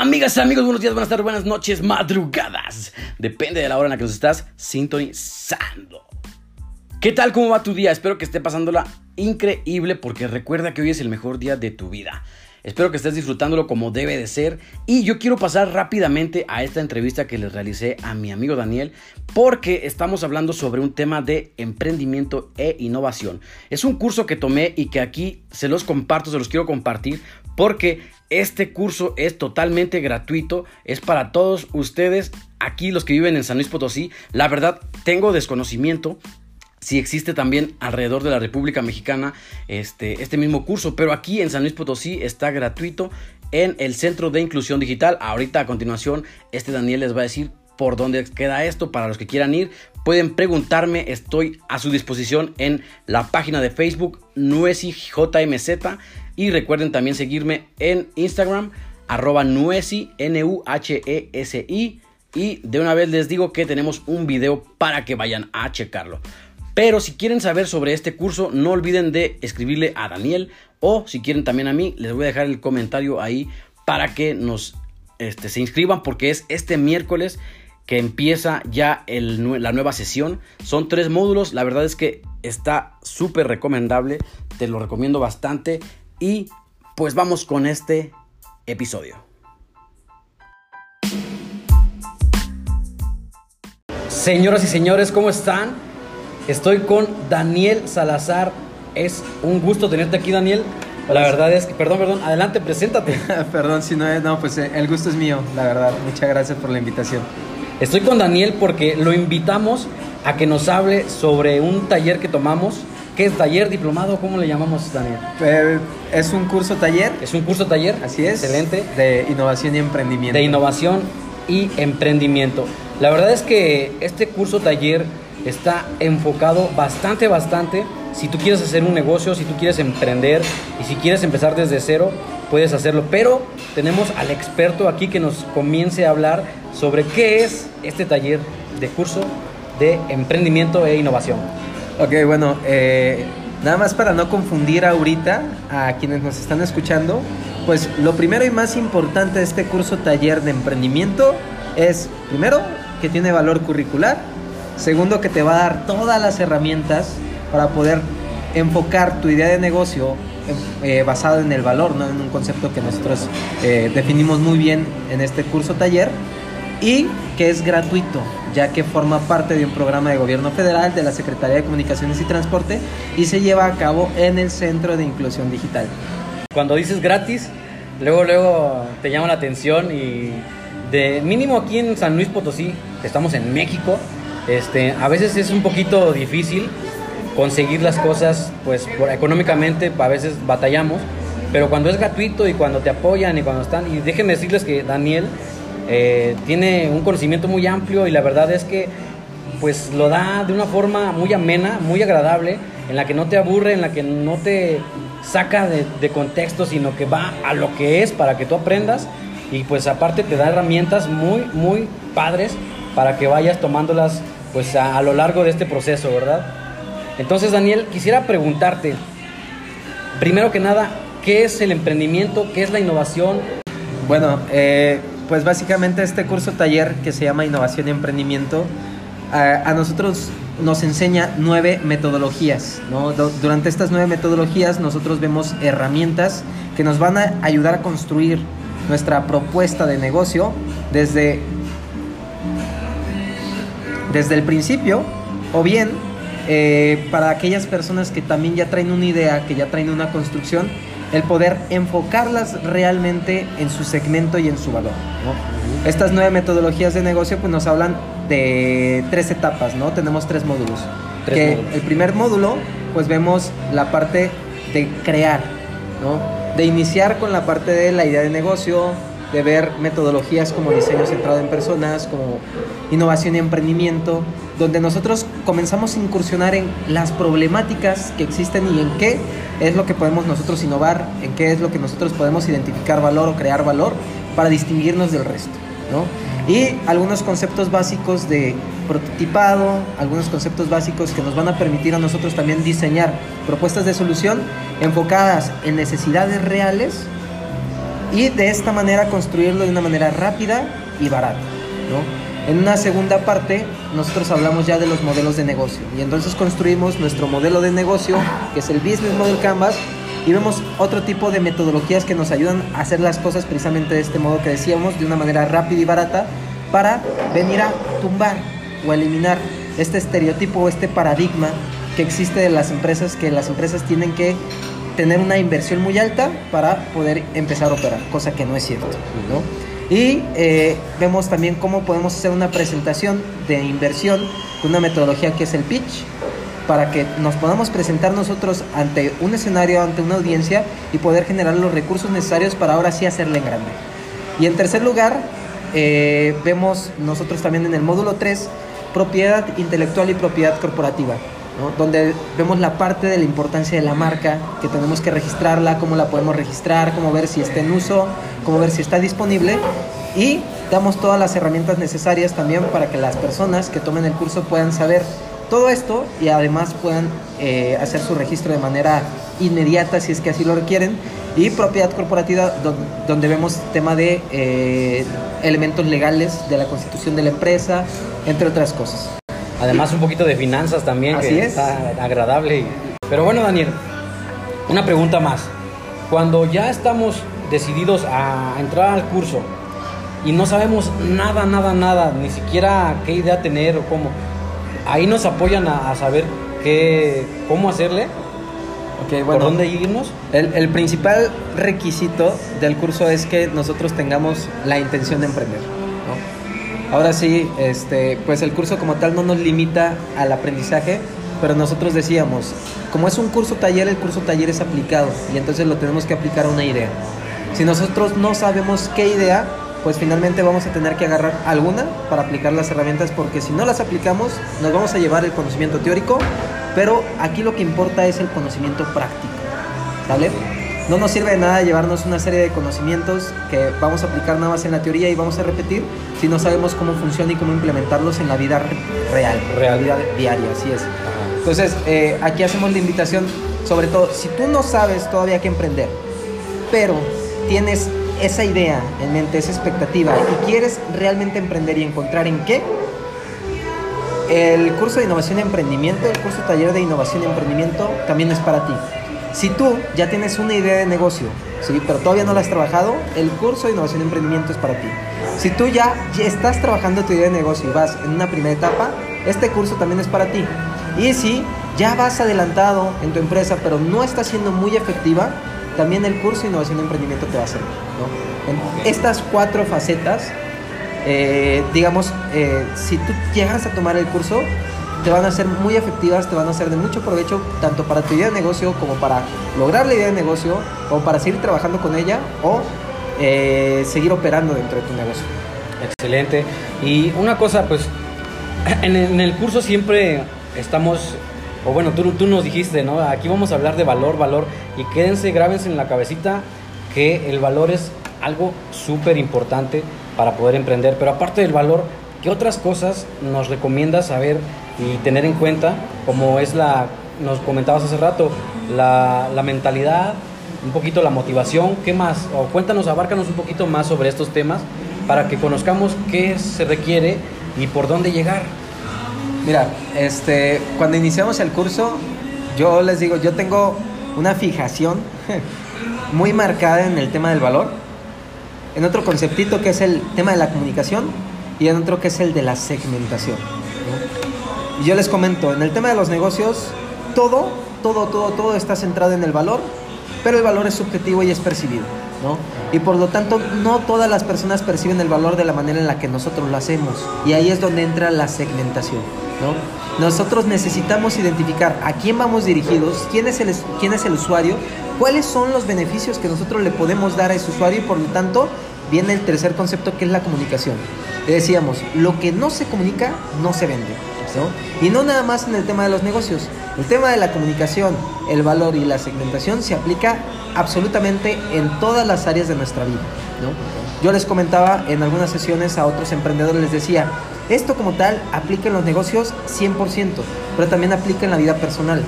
Amigas, amigos, buenos días, buenas tardes, buenas noches, madrugadas. Depende de la hora en la que nos estás sintonizando. ¿Qué tal? ¿Cómo va tu día? Espero que esté pasándola increíble porque recuerda que hoy es el mejor día de tu vida. Espero que estés disfrutándolo como debe de ser. Y yo quiero pasar rápidamente a esta entrevista que les realicé a mi amigo Daniel porque estamos hablando sobre un tema de emprendimiento e innovación. Es un curso que tomé y que aquí se los comparto, se los quiero compartir porque este curso es totalmente gratuito, es para todos ustedes aquí los que viven en San Luis Potosí. La verdad, tengo desconocimiento si existe también alrededor de la República Mexicana este, este mismo curso, pero aquí en San Luis Potosí está gratuito en el Centro de Inclusión Digital. Ahorita a continuación, este Daniel les va a decir por dónde queda esto para los que quieran ir. Pueden preguntarme, estoy a su disposición en la página de Facebook NuesiJMZ y recuerden también seguirme en Instagram arroba N-U-H-E-S-I y de una vez les digo que tenemos un video para que vayan a checarlo. Pero si quieren saber sobre este curso, no olviden de escribirle a Daniel o si quieren también a mí, les voy a dejar el comentario ahí para que nos este, se inscriban porque es este miércoles que empieza ya la nueva sesión. Son tres módulos, la verdad es que está súper recomendable, te lo recomiendo bastante y pues vamos con este episodio. Señoras y señores, ¿cómo están? Estoy con Daniel Salazar. Es un gusto tenerte aquí, Daniel. La verdad es que, perdón, perdón, adelante, preséntate. perdón, si no es, no, pues eh, el gusto es mío, la verdad. Muchas gracias por la invitación. Estoy con Daniel porque lo invitamos a que nos hable sobre un taller que tomamos. ¿Qué es taller diplomado? ¿Cómo le llamamos, Daniel? Eh, es un curso taller. Es un curso taller. Así es. Excelente. De innovación y emprendimiento. De innovación y emprendimiento. La verdad es que este curso taller está enfocado bastante, bastante. Si tú quieres hacer un negocio, si tú quieres emprender y si quieres empezar desde cero, puedes hacerlo. Pero tenemos al experto aquí que nos comience a hablar sobre qué es este taller de curso de emprendimiento e innovación. Ok, bueno, eh, nada más para no confundir ahorita a quienes nos están escuchando, pues lo primero y más importante de este curso taller de emprendimiento es, primero, que tiene valor curricular Segundo, que te va a dar todas las herramientas para poder enfocar tu idea de negocio eh, basado en el valor, ¿no? en un concepto que nosotros eh, definimos muy bien en este curso taller y que es gratuito, ya que forma parte de un programa de gobierno federal de la Secretaría de Comunicaciones y Transporte y se lleva a cabo en el Centro de Inclusión Digital. Cuando dices gratis, luego luego te llama la atención y de mínimo aquí en San Luis Potosí, estamos en México, este, a veces es un poquito difícil conseguir las cosas, pues económicamente a veces batallamos, pero cuando es gratuito y cuando te apoyan y cuando están, y déjenme decirles que Daniel eh, tiene un conocimiento muy amplio y la verdad es que pues lo da de una forma muy amena, muy agradable, en la que no te aburre, en la que no te saca de, de contexto, sino que va a lo que es para que tú aprendas y pues aparte te da herramientas muy, muy padres para que vayas tomándolas pues a, lo largo de este proceso, ¿verdad? Entonces, Daniel, quisiera preguntarte, primero que nada, ¿qué es el emprendimiento? ¿Qué es la innovación? Bueno, eh, pues básicamente este curso taller que se llama Innovación y Emprendimiento, a, nosotros nos enseña nueve metodologías. Durante estas nueve metodologías nosotros vemos herramientas que nos van a ayudar a construir nuestra propuesta de negocio desde desde el principio, o bien eh, para aquellas personas que también ya traen una idea, que ya traen una construcción, el poder enfocarlas realmente en su segmento y en su valor. Estas nueve metodologías de negocio pues nos hablan de tres etapas, ¿no? Tenemos tres módulos. que El primer módulo pues vemos la parte de crear, ¿no? De iniciar con la parte de la idea de negocio, de ver metodologías como diseño centrado en personas, como innovación y emprendimiento, donde nosotros comenzamos a incursionar en las problemáticas que existen y en qué es lo que podemos nosotros innovar, en qué es lo que nosotros podemos identificar valor o crear valor para distinguirnos del resto, ¿no? Y algunos conceptos básicos de prototipado, algunos conceptos básicos que nos van a permitir a nosotros también diseñar propuestas de solución enfocadas en necesidades reales y de esta manera construirlo de una manera rápida y barata. ¿no? En una segunda parte, nosotros hablamos ya de los modelos de negocio y entonces construimos nuestro modelo de negocio, que es el Business Model Canvas, y vemos otro tipo de metodologías que nos ayudan a hacer las cosas precisamente de este modo que decíamos, de una manera rápida y barata, para venir a tumbar o eliminar este estereotipo o este paradigma que existe de las empresas, que las empresas tienen que tener una inversión muy alta para poder empezar a operar, cosa que no es cierto. Y eh, vemos también cómo podemos hacer una presentación de inversión con una metodología que es el pitch, para que nos podamos presentar nosotros ante un escenario, ante una audiencia y poder generar los recursos necesarios para ahora sí hacerle en grande. Y en tercer lugar, eh, vemos nosotros también en el módulo 3 propiedad intelectual y propiedad corporativa, donde vemos la parte de la importancia de la marca, que tenemos que registrarla, cómo la podemos registrar, cómo ver si está en uso, cómo ver si está disponible y damos todas las herramientas necesarias también para que las personas que tomen el curso puedan saber todo esto y además puedan eh, hacer su registro de manera inmediata si es que así lo requieren y propiedad corporativa donde, vemos tema de eh, elementos legales de la constitución de la empresa, entre otras cosas. Además un poquito de finanzas también, Así que es. está agradable. Pero bueno, Daniel, una pregunta más. Cuando ya estamos decididos a entrar al curso y no sabemos nada, nada, nada, ni siquiera qué idea tener o cómo, ahí nos apoyan a, a saber qué, cómo hacerle, Okay, por dónde irnos. El, el, principal requisito del curso es que nosotros tengamos la intención de emprender. ¿no? Ahora sí, este, pues el curso como tal no nos limita al aprendizaje, pero nosotros decíamos, como es un curso taller, el curso taller es aplicado y entonces lo tenemos que aplicar a una idea. Si nosotros no sabemos qué idea, pues finalmente vamos a tener que agarrar alguna para aplicar las herramientas porque si no las aplicamos nos vamos a llevar el conocimiento teórico, pero aquí lo que importa es el conocimiento práctico, ¿sale? No nos sirve de nada llevarnos una serie de conocimientos que vamos a aplicar nada más en la teoría y vamos a repetir si no sabemos cómo funciona y cómo implementarlos en la vida real, real. vida diaria, así es. Entonces, eh, aquí hacemos la invitación, sobre todo, si tú no sabes todavía qué emprender, pero tienes esa idea en mente, esa expectativa y quieres realmente emprender y encontrar en qué, el curso de innovación y emprendimiento, el curso taller de innovación y emprendimiento también es para ti. Si tú ya tienes una idea de negocio, ¿sí? pero todavía no la has trabajado, el curso de innovación y emprendimiento es para ti. Si tú ya, ya estás trabajando tu idea de negocio y vas en una primera etapa, este curso también es para ti. Y si ya vas adelantado en tu empresa, pero no está siendo muy efectiva, también el curso de innovación y emprendimiento te va a servir. ¿no? En estas cuatro facetas, eh, digamos, eh, si tú llegas a tomar el curso, te van a ser muy efectivas, te van a ser de mucho provecho, tanto para tu idea de negocio como para lograr la idea de negocio, o para seguir trabajando con ella, o eh, seguir operando dentro de tu negocio. Excelente. Y una cosa, pues, en el curso siempre estamos o bueno, tú, tú, nos dijiste, ¿no? Aquí vamos a hablar de valor, valor, y quédense, grábense en la cabecita que el valor es algo súper importante para poder emprender, pero aparte del valor, ¿qué otras cosas nos recomiendas saber y tener en cuenta? Como es la, nos comentabas hace rato, la, la mentalidad, un poquito la motivación, ¿qué más? O cuéntanos, abárcanos un poquito más sobre estos temas para que conozcamos qué se requiere y por dónde llegar. Mira, este, cuando iniciamos el curso, yo les digo, yo tengo una fijación muy marcada en el tema del valor, en otro conceptito que es el tema de la comunicación y en otro que es el de la segmentación. ¿no? Y yo les comento, en el tema de los negocios, todo, todo, todo, todo está centrado en el valor, pero el valor es subjetivo y es percibido. ¿no? Y por lo tanto, no todas las personas perciben el valor de la manera en la que nosotros lo hacemos. Y ahí es donde entra la segmentación. ¿No? Nosotros necesitamos identificar a quién vamos dirigidos, quién es, el, quién es el usuario, cuáles son los beneficios que nosotros le podemos dar a ese usuario y por lo tanto viene el tercer concepto que es la comunicación. Le decíamos, lo que no se comunica no se vende. ¿no? Y no nada más en el tema de los negocios. El tema de la comunicación, el valor y la segmentación se aplica absolutamente en todas las áreas de nuestra vida. ¿no? Yo les comentaba en algunas sesiones a otros emprendedores, les decía, esto como tal aplica en los negocios 100%, pero también aplica en la vida personal.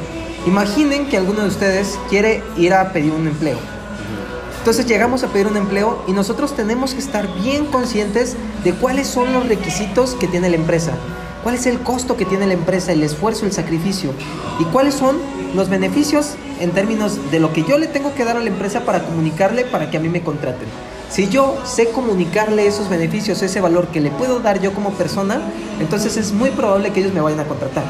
Imaginen que alguno de ustedes quiere ir a pedir un empleo. Entonces llegamos a pedir un empleo y nosotros tenemos que estar bien conscientes de cuáles son los requisitos que tiene la empresa, cuál es el costo que tiene la empresa, el esfuerzo, el sacrificio y cuáles son los beneficios en términos de lo que yo le tengo que dar a la empresa para comunicarle para que a mí me contraten. Si yo sé comunicarle esos beneficios, ese valor que le puedo dar yo como persona, entonces es muy probable que ellos me vayan a contratar.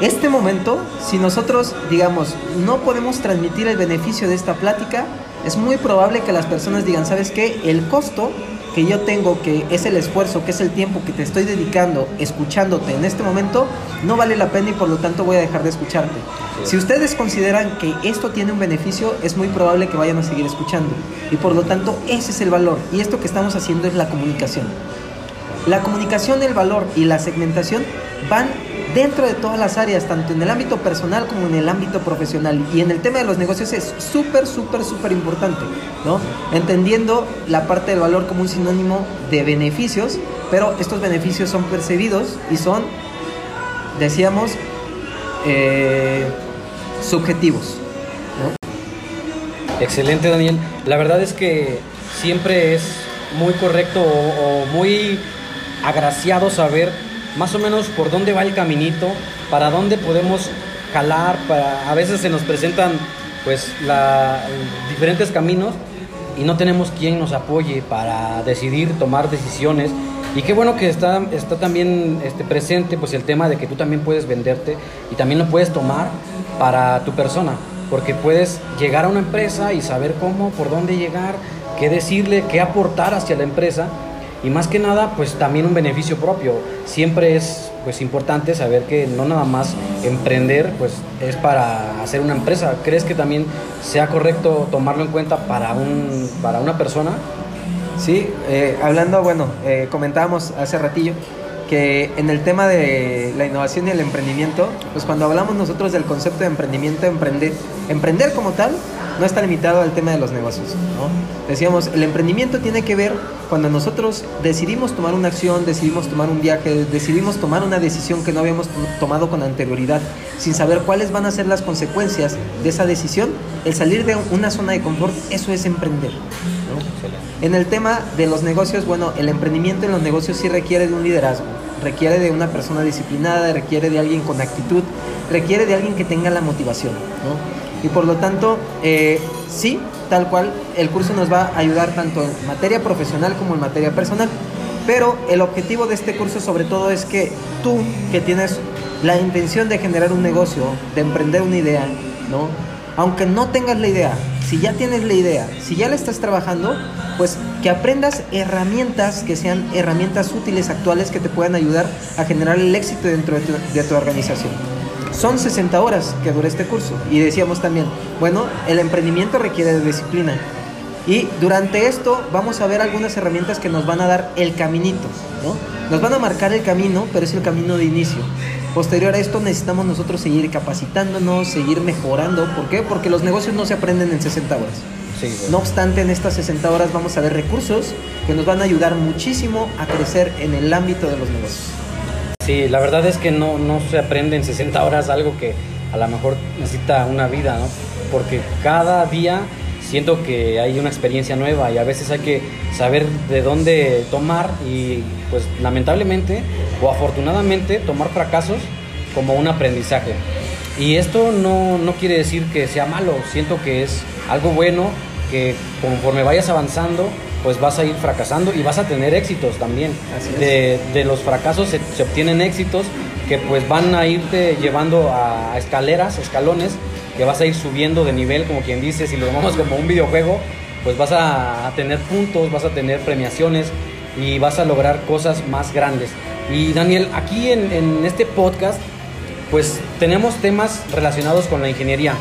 Este momento, si nosotros, digamos, no podemos transmitir el beneficio de esta plática, es muy probable que las personas digan, ¿sabes qué? El costo que yo tengo, que es el esfuerzo, que es el tiempo que te estoy dedicando escuchándote en este momento, no vale la pena y por lo tanto voy a dejar de escucharte. Si ustedes consideran que esto tiene un beneficio, es muy probable que vayan a seguir escuchando. Y por lo tanto, ese es el valor. Y esto que estamos haciendo es la comunicación. La comunicación, el valor y la segmentación van dentro de todas las áreas, tanto en el ámbito personal como en el ámbito profesional. Y en el tema de los negocios es súper, súper, súper importante, ¿no? Entendiendo la parte del valor como un sinónimo de beneficios, pero estos beneficios son percibidos y son, decíamos, eh, subjetivos. Excelente, Daniel. La verdad es que siempre es muy correcto o muy agraciado saber más o menos por dónde va el caminito, para dónde podemos jalar, para, a veces se nos presentan pues diferentes caminos y no tenemos quien nos apoye para decidir, tomar decisiones. Y qué bueno que está, está también este, presente pues el tema de que tú también puedes venderte y también lo puedes tomar para tu persona, porque puedes llegar a una empresa y saber cómo, por dónde llegar, qué decirle, qué aportar hacia la empresa y más que nada pues también un beneficio propio. Siempre es pues importante saber que no nada más emprender pues es para hacer una empresa. ¿Crees que también sea correcto tomarlo en cuenta para, un, para una persona? Sí, eh, hablando, bueno, eh, comentábamos hace ratillo que en el tema de la innovación y el emprendimiento, pues cuando hablamos nosotros del concepto de emprendimiento, emprender, emprender como tal, no está limitado al tema de los negocios. Decíamos, el emprendimiento tiene que ver cuando nosotros decidimos tomar una acción, decidimos tomar un viaje, decidimos tomar una decisión que no habíamos tomado con anterioridad, sin saber cuáles van a ser las consecuencias de esa decisión, el salir de una zona de confort, eso es emprender. En el tema de los negocios, bueno, el emprendimiento en los negocios sí requiere de un liderazgo, requiere de una persona disciplinada, requiere de alguien con actitud, requiere de alguien que tenga la motivación. Y por lo tanto, eh, sí, tal cual, el curso nos va a ayudar tanto en materia profesional como en materia personal. Pero el objetivo de este curso sobre todo es que tú, que tienes la intención de generar un negocio, de emprender una idea, ¿no? Aunque no tengas la idea, si ya tienes la idea, si ya la estás trabajando, pues que aprendas herramientas que sean herramientas útiles actuales que te puedan ayudar a generar el éxito dentro de tu, de tu organización. Son 60 horas que dura este curso. Y decíamos también, bueno, el emprendimiento requiere de disciplina. Y durante esto vamos a ver algunas herramientas que nos van a dar el caminito, ¿no? Nos van a marcar el camino, pero es el camino de inicio. Posterior a esto necesitamos nosotros seguir capacitándonos, seguir mejorando. ¿Por qué? Porque los negocios no se aprenden en 60 horas. No obstante, en estas 60 horas vamos a ver recursos que nos van a ayudar muchísimo a crecer en el ámbito de los negocios. Sí, la verdad es que no, no se aprende en 60 horas algo que a lo mejor necesita una vida, ¿no? Porque cada día siento que hay una experiencia nueva y a veces hay que saber de dónde tomar y pues lamentablemente o afortunadamente tomar fracasos como un aprendizaje. Y esto no, no quiere decir que sea malo, siento que es algo bueno que conforme vayas avanzando pues vas a ir fracasando y vas a tener éxitos también. De, de, los fracasos se, se, obtienen éxitos que pues van a irte llevando a escaleras, escalones, que vas a ir subiendo de nivel, como quien dice, si lo tomamos como un videojuego, pues vas a, a tener puntos, vas a tener premiaciones y vas a lograr cosas más grandes. Y Daniel, aquí en, en este podcast, pues tenemos temas relacionados con la ingeniería.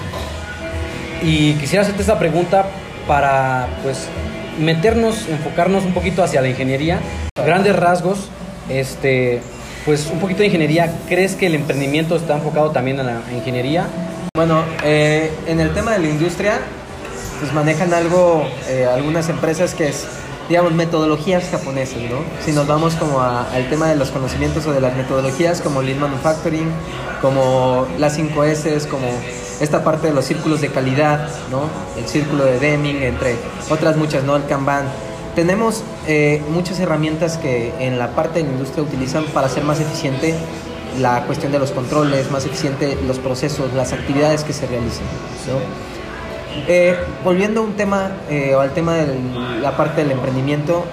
Y quisiera hacerte esta pregunta para pues meternos, enfocarnos un poquito hacia la ingeniería. Grandes rasgos, este, pues un poquito de ingeniería. ¿Crees que el emprendimiento está enfocado también en la ingeniería? Bueno, eh, en el tema de la industria, pues manejan algo, eh, algunas empresas que es, digamos, metodologías japonesas, ¿no? Si nos vamos como a, al tema de los conocimientos o de las metodologías, como Lean Manufacturing, como las 5 S, como esta parte de los círculos de calidad, ¿no? El círculo de Deming, entre otras muchas, ¿no? El Kanban. Tenemos eh, muchas herramientas que en la parte de la industria utilizan para hacer más eficiente la cuestión de los controles, más eficiente los procesos, las actividades que se realicen. Eh, volviendo a un tema, eh, al tema de la parte del emprendimiento,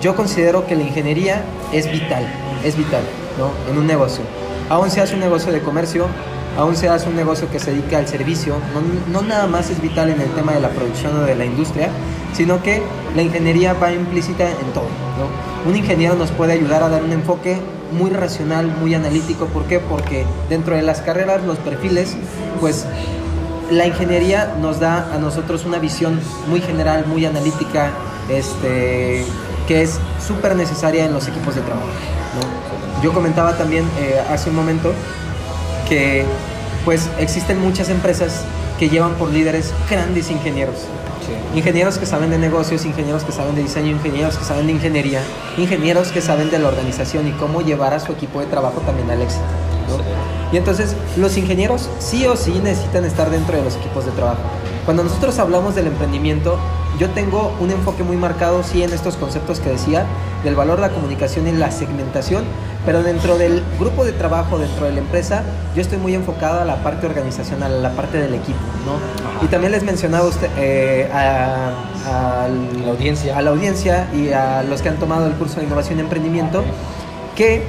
yo considero que la ingeniería es vital, es vital, ¿no? En un negocio. Aún se hace un negocio de comercio, aún se hace un negocio que se dedica al servicio, no, no nada más es vital en el tema de la producción o de la industria, sino que la ingeniería va implícita en todo. Un ingeniero nos puede ayudar a dar un enfoque muy racional, muy analítico. ¿Por qué? Porque dentro de las carreras, los perfiles, pues la ingeniería nos da a nosotros una visión muy general, muy analítica, este, que es súper necesaria en los equipos de trabajo. Yo comentaba también eh, hace un momento que pues existen muchas empresas que llevan por líderes grandes ingenieros. Ingenieros que saben de negocios, ingenieros que saben de diseño, ingenieros que saben de ingeniería, ingenieros que saben de la organización y cómo llevar a su equipo de trabajo también al éxito. Y entonces los ingenieros sí o sí necesitan estar dentro de los equipos de trabajo. Cuando nosotros hablamos del emprendimiento, yo tengo un enfoque muy marcado, sí, en estos conceptos que decía, del valor de la comunicación y la segmentación, pero dentro del grupo de trabajo, dentro de la empresa, yo estoy muy enfocado a la parte organizacional, a la parte del equipo, ¿no? Y también les mencionaba usted, eh, a, la audiencia. a la audiencia y a los que han tomado el curso de innovación y emprendimiento, que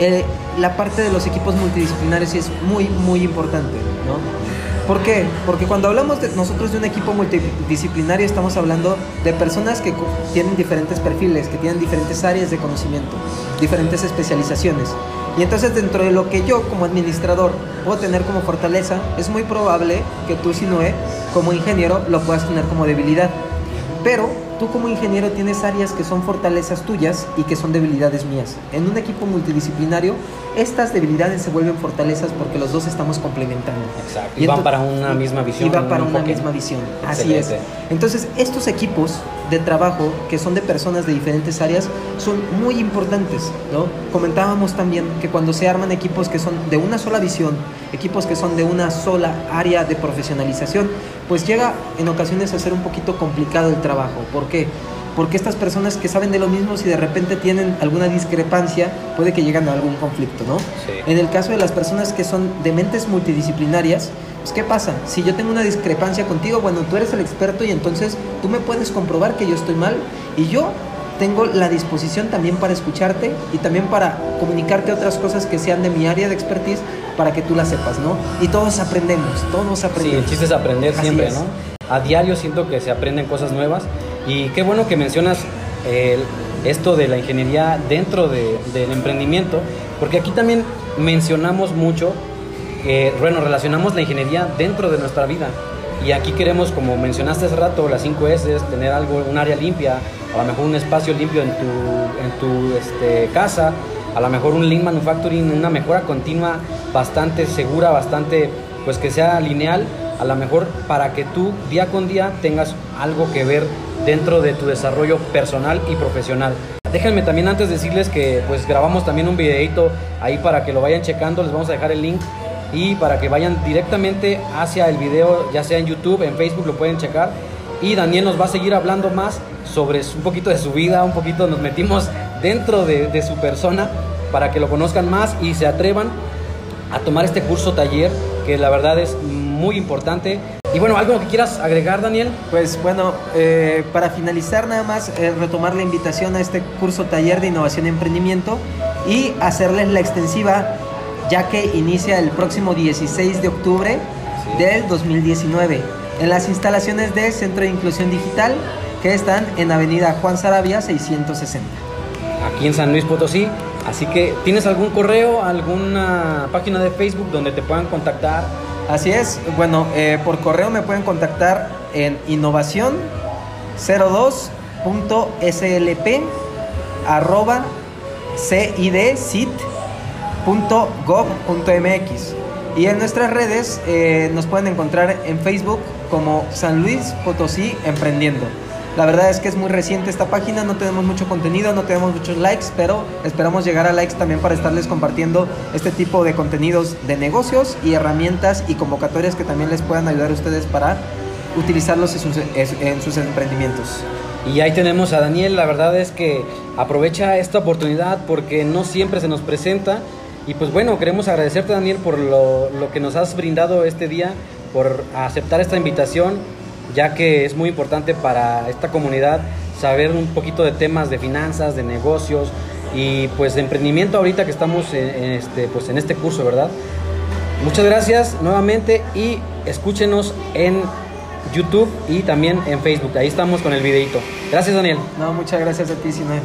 eh, la parte de los equipos multidisciplinarios es muy, muy importante, ¿no? ¿Por qué? Porque cuando hablamos de nosotros de un equipo multidisciplinario estamos hablando de personas que tienen diferentes perfiles, que tienen diferentes áreas de conocimiento, diferentes especializaciones. Y entonces dentro de lo que yo como administrador puedo tener como fortaleza, es muy probable que tú, Sinoé, como ingeniero, lo puedas tener como debilidad. Pero tú como ingeniero tienes áreas que son fortalezas tuyas y que son debilidades mías. En un equipo multidisciplinario, estas debilidades se vuelven fortalezas porque los dos estamos complementando. Exacto. Y, van para una misma visión. Y van para una misma visión. Así es. Entonces, estos equipos de trabajo que son de personas de diferentes áreas son muy importantes, ¿no? Comentábamos también que cuando se arman equipos que son de una sola visión, equipos que son de una sola área de profesionalización, pues llega en ocasiones a ser un poquito complicado el trabajo. ¿Por qué? Porque estas personas que saben de lo mismo, si de repente tienen alguna discrepancia, puede que lleguen a algún conflicto, ¿no? En el caso de las personas que son de mentes multidisciplinarias, pues ¿qué pasa? Si yo tengo una discrepancia contigo, bueno, tú eres el experto y entonces tú me puedes comprobar que yo estoy mal y yo tengo la disposición también para escucharte y también para comunicarte otras cosas que sean de mi área de expertise para que tú las sepas, ¿no? Y todos aprendemos, todos aprendemos. Sí, el chiste es aprender siempre, ¿no? A diario siento que se aprenden cosas nuevas y qué bueno que mencionas esto de la ingeniería dentro del emprendimiento, porque aquí también mencionamos mucho, bueno, relacionamos la ingeniería dentro de nuestra vida. Y aquí queremos, como mencionaste hace rato, las 5 S, tener algo, un área limpia, a lo mejor un espacio limpio en tu, en tu este, casa, a lo mejor un lean manufacturing, una mejora continua bastante segura, bastante, pues que sea lineal, a lo mejor para que tú día con día tengas algo que ver dentro de tu desarrollo personal y profesional. Déjenme también antes decirles que pues grabamos también un videito ahí para que lo vayan checando, les vamos a dejar el link y para que vayan directamente hacia el video, ya sea en YouTube, en Facebook, lo pueden checar. Y Daniel nos va a seguir hablando más sobre un poquito de su vida, un poquito nos metimos dentro de, de su persona para que lo conozcan más y se atrevan a tomar este curso taller que la verdad es muy importante. Y bueno, ¿algo que quieras agregar, Daniel? Pues bueno, eh, para finalizar nada más, eh, retomar la invitación a este curso taller de innovación y emprendimiento y hacerles la extensiva ya que inicia el próximo 16 de octubre del 2019 en las instalaciones de Centro de Inclusión Digital que están en Avenida Juan Sarabia 660. Aquí en San Luis Potosí. Así que, ¿tienes algún correo, alguna página de Facebook donde te puedan contactar? Así es, bueno, eh, por correo me pueden contactar en innovación 02.slp arroba cidcit.gov.mx y en nuestras redes eh, nos pueden encontrar en Facebook como San Luis Potosí Emprendiendo. La verdad es que es muy reciente esta página, no tenemos mucho contenido, no tenemos muchos likes, pero esperamos llegar a likes también para estarles compartiendo este tipo de contenidos de negocios y herramientas y convocatorias que también les puedan ayudar a ustedes para utilizarlos en sus, en sus emprendimientos. Y ahí tenemos a Daniel, la verdad es que aprovecha esta oportunidad porque no siempre se nos presenta. Y pues bueno, queremos agradecerte Daniel por lo que nos has brindado este día, por aceptar esta invitación, ya que es muy importante para esta comunidad saber un poquito de temas de finanzas, de negocios y pues de emprendimiento ahorita que estamos en, este, pues en este curso, ¿verdad? Muchas gracias nuevamente y escúchenos en YouTube y también en Facebook. Ahí estamos con el videito. Gracias, Daniel. No, muchas gracias a ti, Sinay.